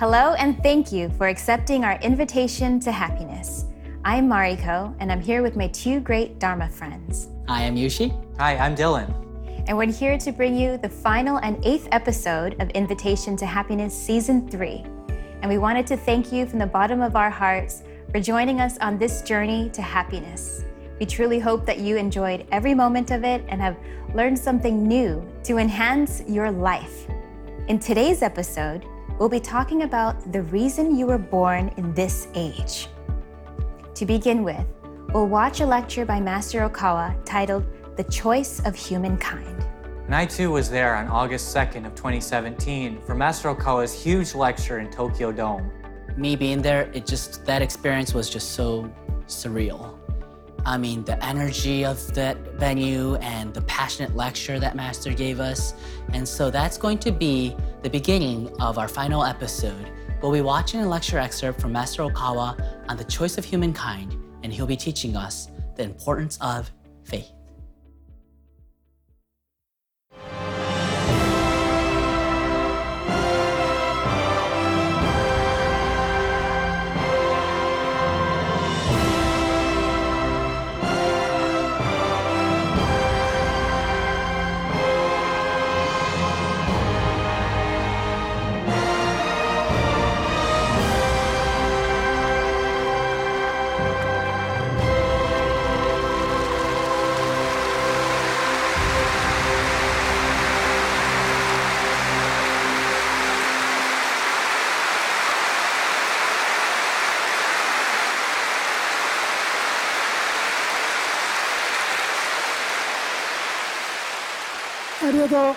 Hello, and thank you for accepting our invitation to happiness. I'm Mariko, and I'm here with my two great Dharma friends. I am Yushi. Hi, I'm Dylan. And we're here to bring you the final and eighth episode of Invitation to Happiness Season 3. And we wanted to thank you from the bottom of our hearts for joining us on this journey to happiness. We truly hope that you enjoyed every moment of it and have learned something new to enhance your life. In today's episode, we'll be talking about the reason you were born in this age. To begin with, we'll watch a lecture by Master Okawa titled The Choice of Humankind. And I too was there on August 2nd of 2017 for Master Okawa's huge lecture in Tokyo Dome. Me being there, it just that experience was just so surreal. I mean, the energy of that venue and the passionate lecture that Master gave us. And so that's going to be the beginning of our final episode. We'll be watching a lecture excerpt from Master Okawa on the choice of humankind, and he'll be teaching us the importance of faith.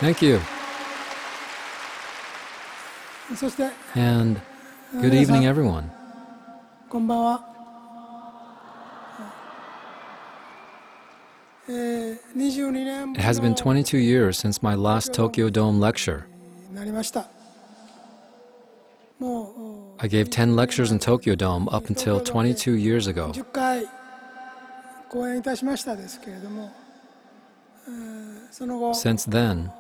Thank you. そして And good evening, everyone. こんばんは。えー、22年 It has been 22 years since my last Tokyo Dome lecture. になりました。もう I gave 10 lectures in Tokyo Dome up until 22 years ago. 10回講演いたしましたですけれども、えーその後 since then,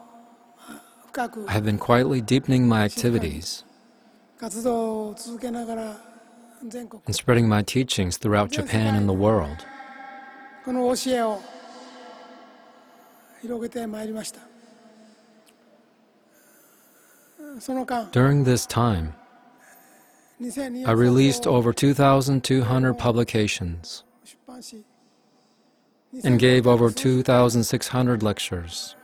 I have been quietly deepening my activities and spreading my teachings throughout Japan and the world. During this time, I released over 2,200 publications and gave over 2,600 lectures.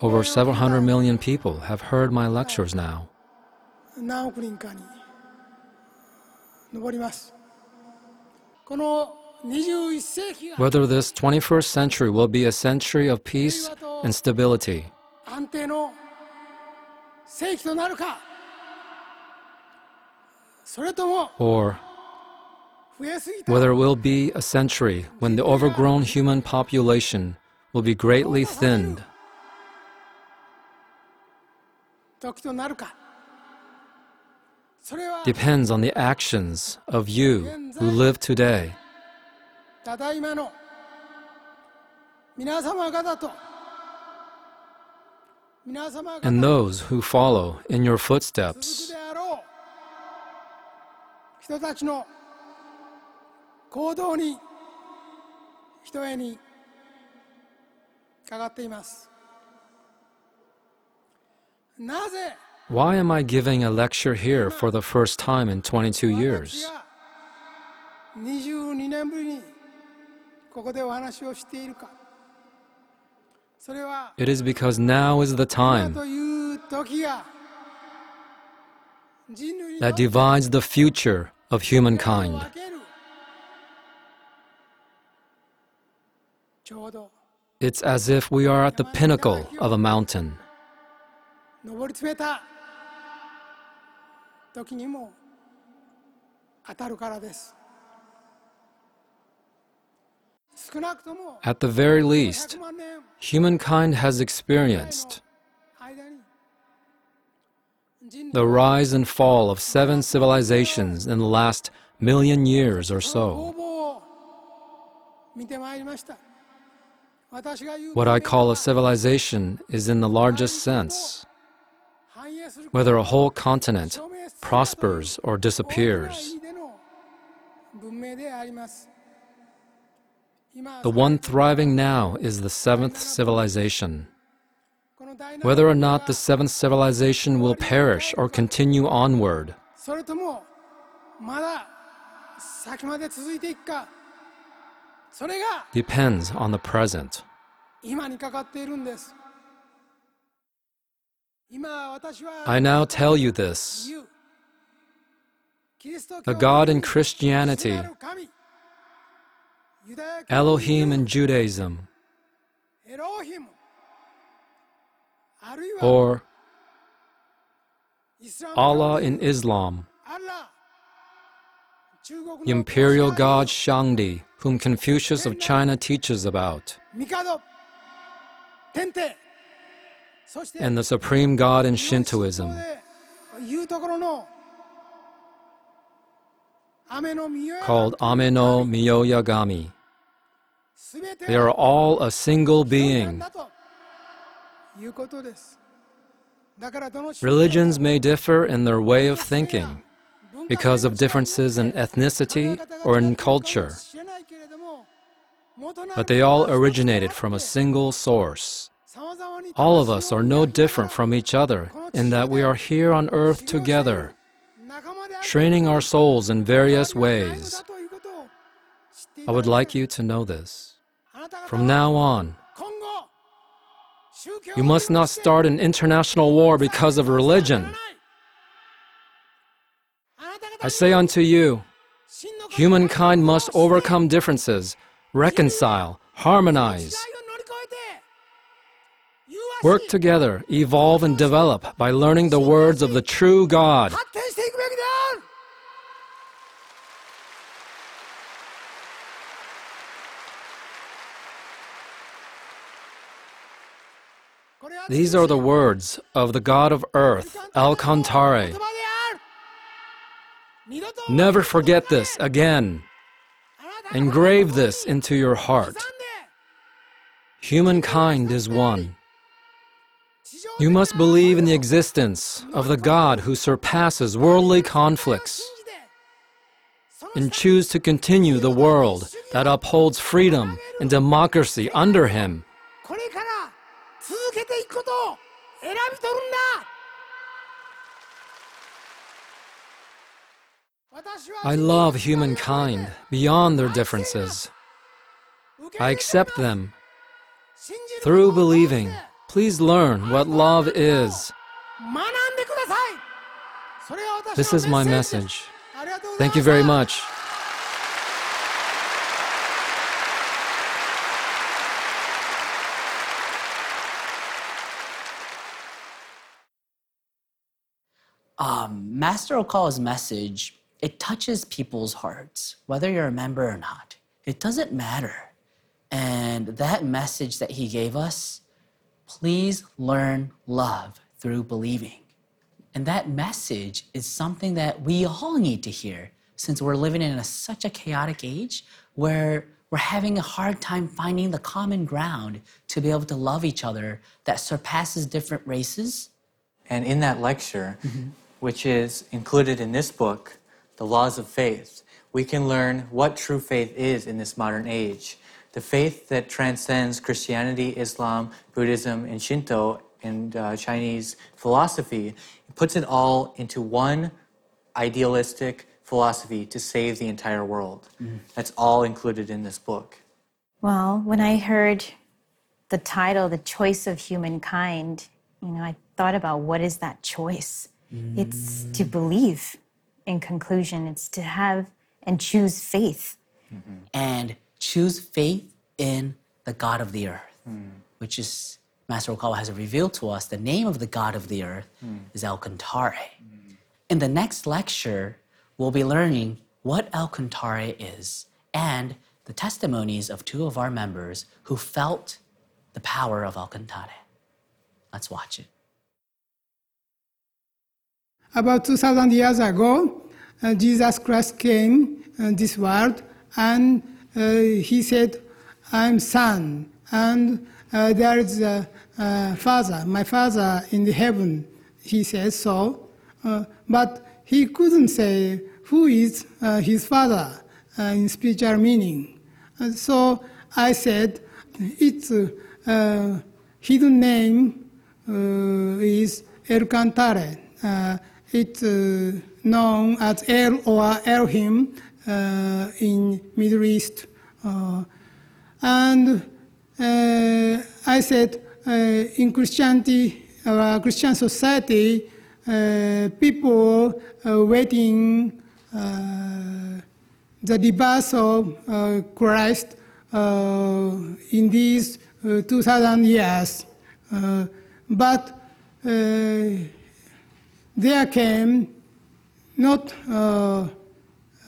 Over 700 million people have heard my lectures now. Whether this 21st century will be a century of peace and stability, or where there will be a century when the overgrown human population will be greatly thinned. Depends on the actions of you who live today. And those who follow in your footsteps. であろう人たちの行動にひとえにかかっていますなぜ Why am I giving a lecture here for the first time in 22 years? 私が22年ぶりにここでお話をしているかそれは It is because now is the 今 time という時が人類に that divides the future of 世界を humankind. It's as if we are at the pinnacle of a mountain. At the very least, humankind has experienced the rise and fall of seven civilizations in the last million years or so. What I call a civilization is in the largest sense, whether a whole continent prospers or disappears. The one thriving now is the seventh civilization. Whether or not the seventh civilization will perish or continue onward, depends on the present. I now tell you this. The God in Christianity, Elohim in Judaism, or Allah in Islam imperial god Shangdi, whom Confucius of China teaches about, and the supreme god in Shintoism. Called Ame-no-Mioya-Gami. They are all a single being. Religions may differ in their way of thinking because of differences in ethnicity or in culture, but they all originated from a single source. All of us are no different from each other in that we are here on earth together, training our souls in various ways. I would like you to know this. From now on, you must not start an international war because of religion. I say unto you, humankind must overcome differences, reconcile, harmonize, work together, evolve, and develop by learning the words of the true God. These are the words of the God of earth, El Cantare. Never forget this again. Engrave this into your heart. Humankind is one. You must believe in the existence of the God who surpasses worldly conflicts and choose to continue the world that upholds freedom and democracy under him. I love humankind beyond their differences. I accept them. Through believing, please learn what love is. This is my message. Thank you very much. Um, Master Okawa's message it touches people's hearts, whether you're a member or not. It doesn't matter. And that message that he gave us, please learn love through believing. And that message is something that we all need to hear since we're living in a, such a chaotic age where we're having a hard time finding the common ground to be able to love each other that surpasses different races, And in that lecture, mm-hmm. which is included in this book, The Laws of Faith, we can learn what true faith is in this modern age. The faith that transcends Christianity, Islam, Buddhism, and Shinto and uh, Chinese philosophy, it puts it all into one idealistic philosophy to save the entire world. That's all included in this book. Well, when I heard the title, The Choice of Humankind, you know, I thought about what is that choice? It's to believe in conclusion, it's to have and choose faith. Mm-hmm. and choose faith in the God of the earth, mm. which is Master Okawa has revealed to us the name of the God of the earth mm. is El Cantare. Mm. In the next lecture, we'll be learning what El Cantare is and the testimonies of two of our members who felt the power of El Cantare. Let's watch it. About 2,000 years ago, uh, Jesus Christ came uh, this world and uh, he said, I'm son and uh, there is a father, my father in the heaven. He says so, uh, but he couldn't say who is uh, his father in spiritual meaning. Uh, so I said, its hidden name is El Cantare. It's uh, known as El or Elohim uh, in Middle East. Uh, and I said, in Christianity, uh, Christian society, people waiting the rebirth of Christ in these uh, 2000 years. But there came not uh,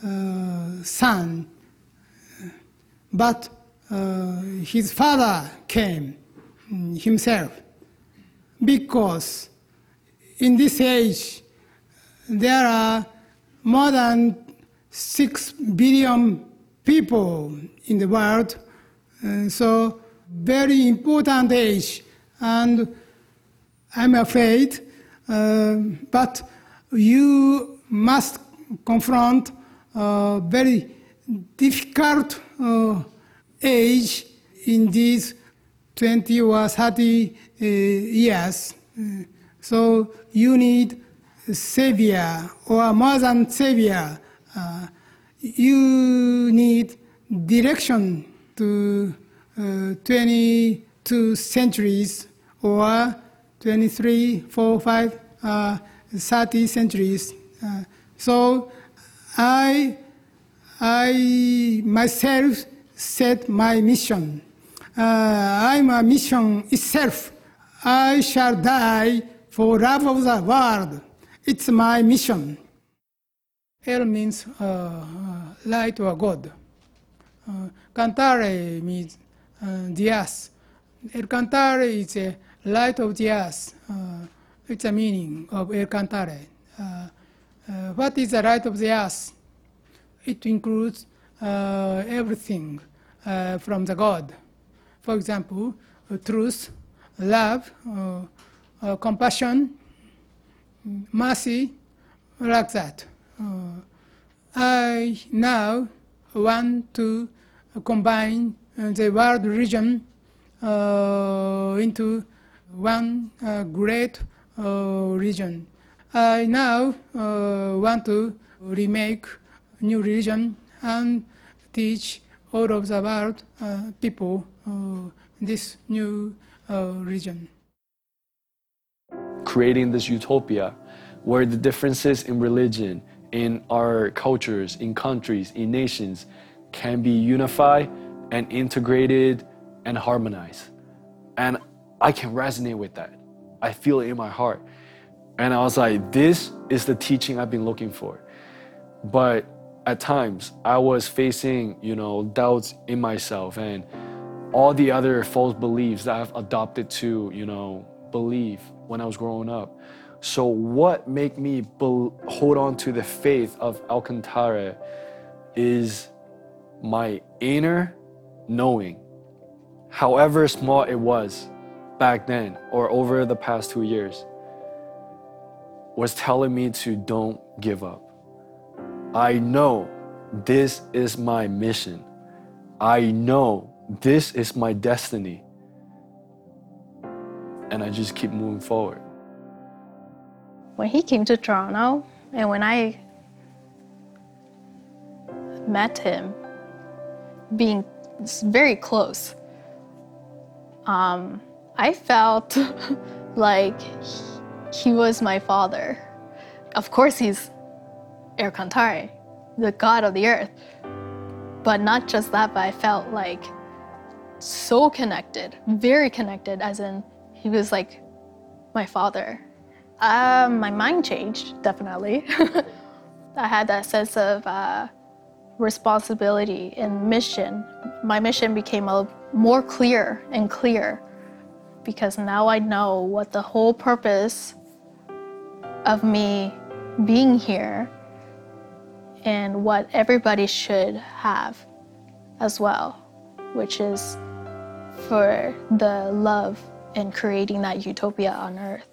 uh, son, but uh, his father came mm, himself. Because in this age there are more than 6 billion people in the world and so very important age. And i'm afraid uh, but you must confront a very difficult uh, age in these 20 or 30 uh, years. Uh, so you need savior or more than savior. Uh, you need direction to uh, 22 centuries or 23, 4, 5, uh, 30 centuries. Uh, so I, I myself set my mission. Uh, I'm a mission itself. I shall die for love of the world. It's my mission. El means uh, uh, light or God. Uh, cantare means uh, the earth. El cantare is a light of the earth. Uh, it's a meaning of El cantare. Uh, uh, what is the light of the earth? It includes everything from the God. For example, truth, love, compassion, mercy, like that. Uh, I now want to combine the world religion uh, into one uh, great uh, religion. I now uh, want to remake new religion and teach all of the world people this new religion. creating this utopia where the differences in religion, in our cultures, in countries, in nations can be unified and integrated and harmonized. And I can resonate with that. I feel it in my heart. And I was like, this is the teaching I've been looking for. But at times, I was facing, you know, doubts in myself and all the other false beliefs that I've adopted to, you know, believe when I was growing up. So, what made me bel hold on to the faith of El Cantare is my inner knowing, however small it was back then or over the past two years, was telling me to don't give up. I know this is my mission. I know this is my destiny. And I just keep moving forward. when he came to Toronto and when I met him, being very close, um, I felt like he, was my father. Of course, he's Cantare, the god of the earth. But not just that, but I felt like so connected, very connected, as in he was like my father. Um, my mind changed, definitely. I had that sense of uh, responsibility and mission. My mission became a, more clear and clear because now I know what the whole purpose of me being here and what everybody should have as well, which is for the love and creating that utopia on earth.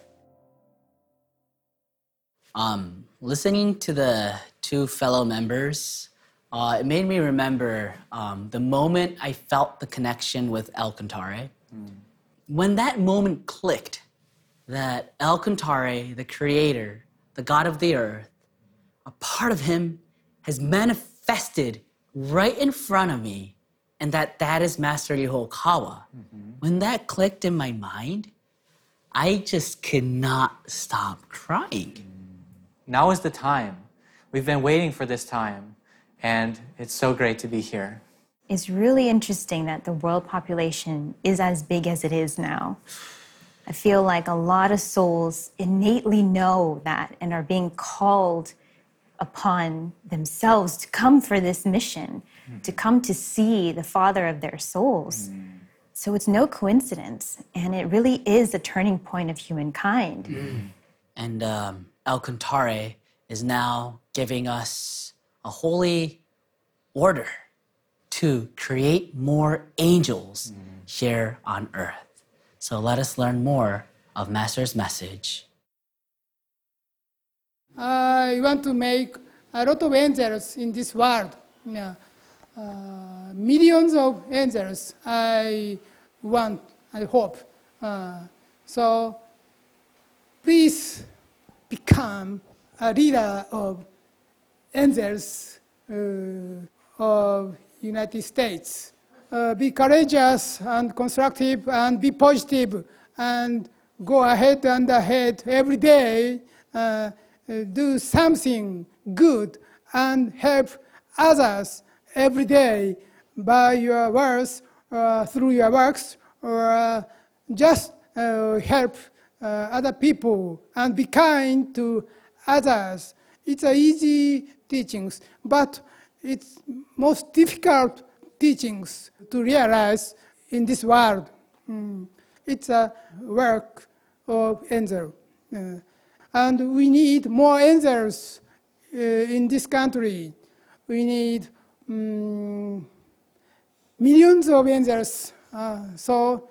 Um, listening to the two fellow members, uh, it made me remember um, the moment I felt the connection with El Cantare. When that moment clicked, that El Cantare, the creator, the God of the earth, a part of him has manifested right in front of me, and that that is Master Yehokawa. Mm-hmm. When that clicked in my mind, I just could not stop crying. Mm. Now is the time. We've been waiting for this time, and it's so great to be here. It's really interesting that the world population is as big as it is now. I feel like a lot of souls innately know that and are being called upon themselves to come for this mission, hmm. to come to see the Father of their souls. Hmm. So it's no coincidence, and it really is a turning point of humankind. Hmm. And um, El Cantare is now giving us a holy order to create more angels here on earth. So let us learn more of Master's message. I want to make a lot of angels in this world. Yeah. Uh, millions of angels I want, I hope. Uh, so please become a leader of angels uh, of United States. Uh, be courageous and constructive and be positive and go ahead and ahead every day. Uh, uh, do something good and help others every day by your words, uh, through your works, or uh, just uh, help other people and be kind to others. It's a easy teachings, but it's most difficult teachings to realize in this world. Mm. It's a work of angel. Uh, and we need more angels uh, in this country. We need mm, millions of angels. Uh, so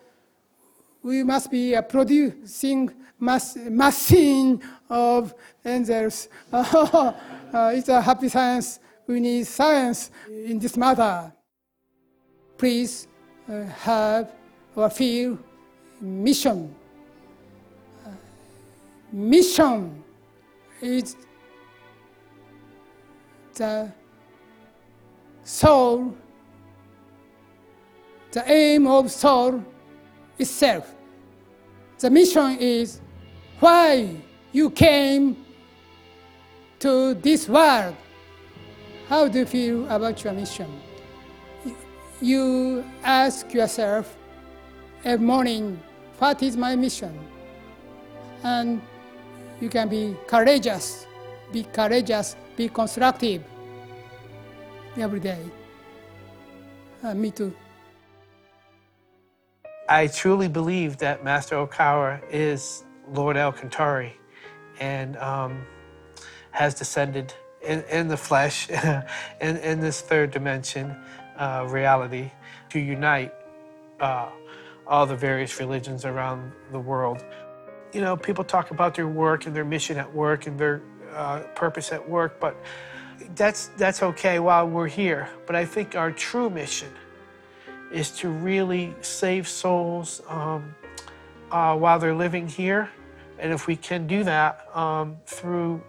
we must be producing mass, machine of angels. uh, it's a happy science. We need science in this matter. Please uh, have or feel mission. Uh, mission is the soul, the aim of soul itself. The mission is why you came to this world. How do you feel about your mission? You ask yourself every morning, what is my mission? And you can be courageous, be courageous, be constructive every day. Uh, me too. I truly believe that Master Okawa is Lord El Cantare and um, has descended in, in the flesh, in, in this third dimension uh, reality, to unite uh, all the various religions around the world. You know, people talk about their work and their mission at work and their uh, purpose at work, but that's, that's okay while we're here. But I think our true mission is to really save souls um, uh, while they're living here. And if we can do that um, through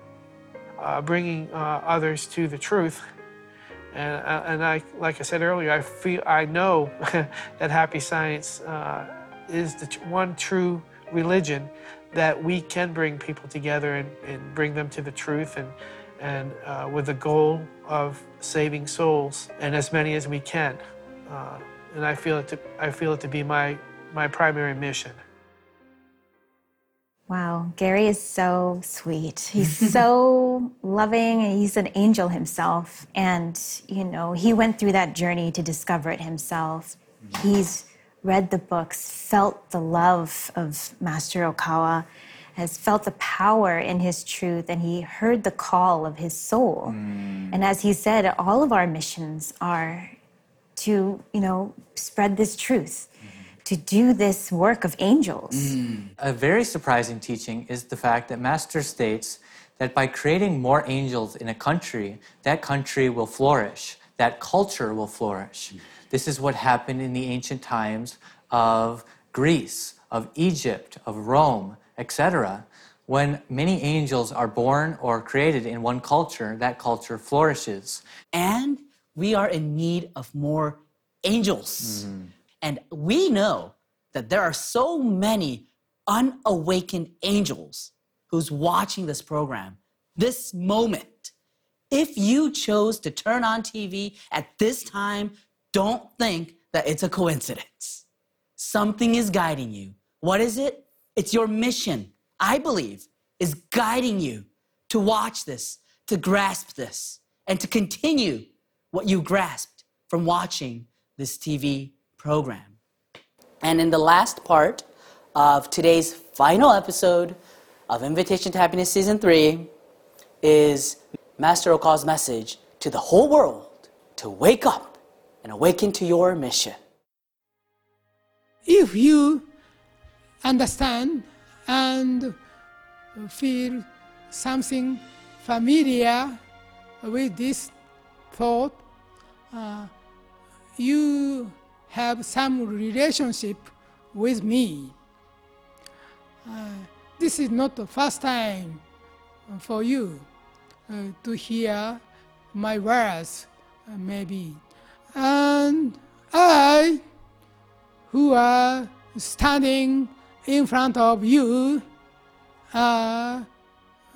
uh, bringing uh, others to the truth, and, uh, and I, like I said earlier, I feel I know that happy science uh, is the one true religion that we can bring people together and, and bring them to the truth and and uh, with the goal of saving souls and as many as we can. Uh, and I feel it to I feel it to be my my primary mission. Wow, Gary is so sweet. He's so loving and he's an angel himself. And, you know, he went through that journey to discover it himself. Mm-hmm. He's read the books, felt the love of Master Okawa, has felt the power in his truth, and he heard the call of his soul. Mm. And as he said, all of our missions are to, you know, spread this truth, to do this work of angels. Mm. A very surprising teaching is the fact that Master states that by creating more angels in a country, that country will flourish, that culture will flourish. This is what happened in the ancient times of Greece, of Egypt, of Rome, etc. When many angels are born or created in one culture, that culture flourishes. And we are in need of more angels. Mm-hmm. And we know that there are so many unawakened angels who's watching this program this moment. If you chose to turn on TV at this time, don't think that it's a coincidence. Something is guiding you. What is it? It's your mission, I believe, is guiding you to watch this, to grasp this, and to continue what you grasped from watching this TV program. And in the last part of today's final episode of Invitation to Happiness Season 3 is Master Oka's message to the whole world to wake up and awaken to your mission. if you understand and feel something familiar with this thought, uh, you have some relationship with me. Uh, this is not the first time for you uh, to hear my words, uh, maybe. And I who are standing in front of you are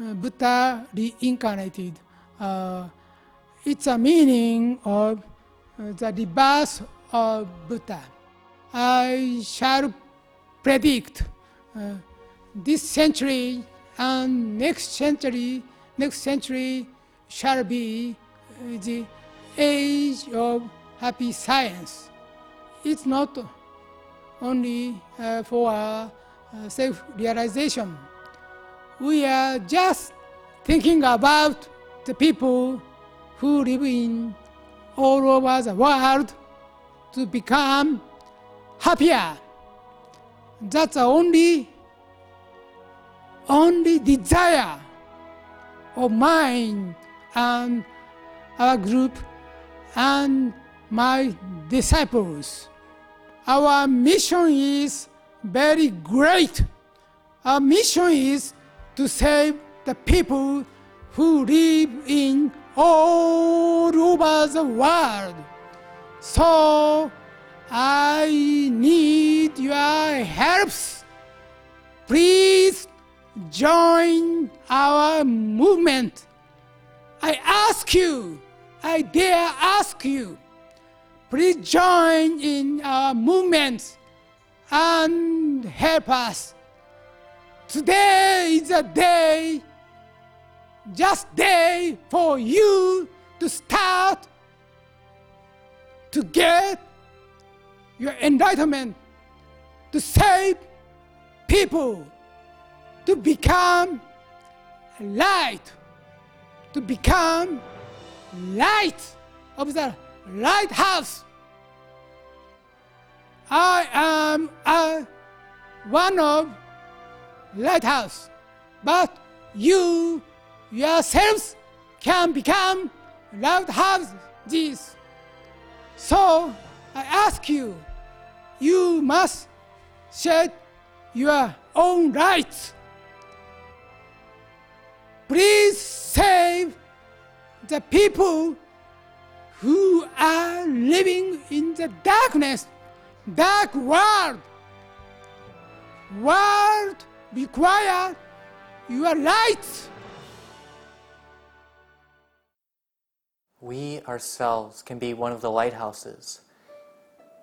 uh, Buddha reincarnated. Uh, it's a meaning of uh, the rebirth Buddha. I shall predict uh, this century and next century, next century shall be uh, the age of happy science. It's not only uh, for uh, self realization. We are just thinking about the people who live in all over the world to become happier. That's the only only desire of mine and our group and my disciples. Our mission is very great. Our mission is to save the people who live in all over the world. So I need your helps. Please join our movement. I ask you, I dare ask you, please join in our movement and help us. Today is a day, just day for you to start to get your enlightenment, to save people, to become light, to become light of the lighthouse. I am a, one of lighthouse, but you yourselves can become lighthouses. So I ask you, you must shed your own light. Please save the people who are living in the darkness, dark world. World require your light. We ourselves can be one of the lighthouses.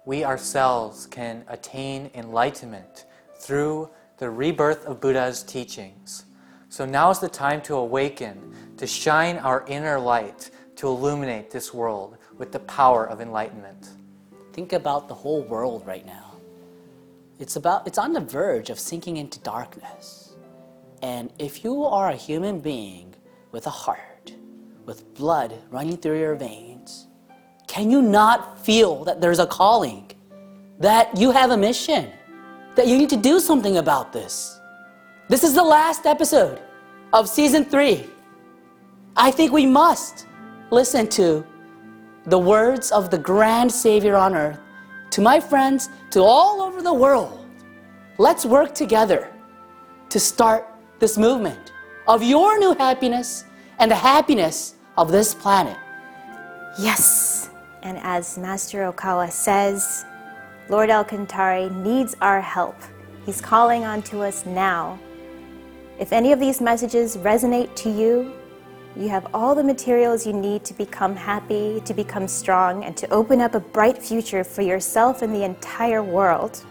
We ourselves can attain enlightenment through the rebirth of Buddha's teachings. So now is the time to awaken, to shine our inner light, to illuminate this world with the power of enlightenment. Think about the whole world right now. It's about it's on the verge of sinking into darkness. And if you are a human being with a heart, with blood running through your veins, can you not feel that there's a calling that you have a mission, that you need to do something about this. This is the last episode of season three. I think we must listen to the words of the grand Savior on earth to my friends, to all over the world. Let's work together to start this movement of your new happiness and the happiness of this planet. Yes. And as Master Okawa says, Lord El Cantare needs our help. He's calling on to us now. If any of these messages resonate to you, you have all the materials you need to become happy, to become strong, and to open up a bright future for yourself and the entire world.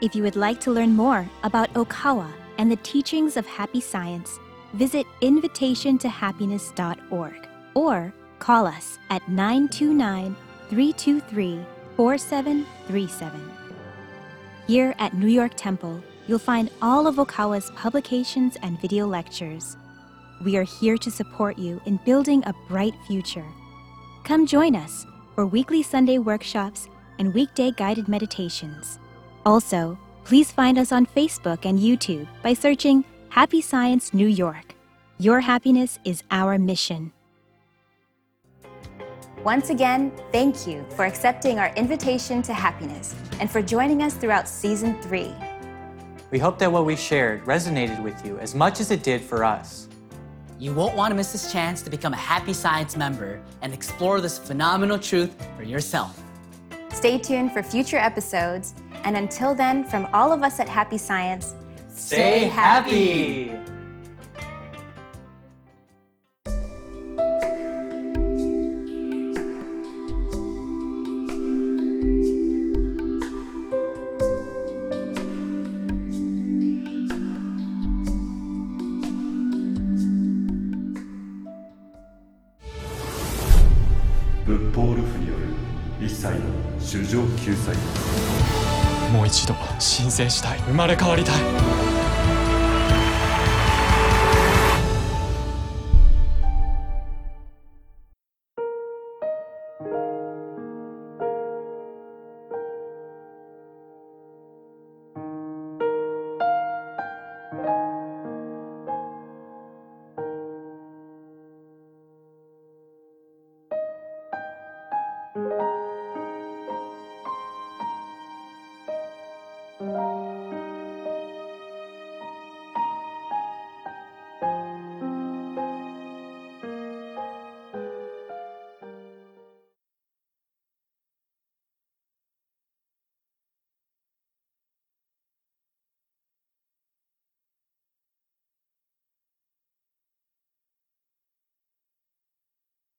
If you would like to learn more about Okawa and the teachings of happy science, visit invitationtohappiness.org or call us at 929 323 4737. Here at New York Temple, you'll find all of Okawa's publications and video lectures. We are here to support you in building a bright future. Come join us for weekly Sunday workshops and weekday guided meditations. Also, please find us on Facebook and YouTube by searching Happy Science New York. Your happiness is our mission. Once again, thank you for accepting our invitation to happiness and for joining us throughout season three. We hope that what we shared resonated with you as much as it did for us. You won't want to miss this chance to become a Happy Science member and explore this phenomenal truth for yourself. Stay tuned for future episodes, and until then, from all of us at Happy Science, Stay happy! もう一度申請したい。生まれ変わりたい。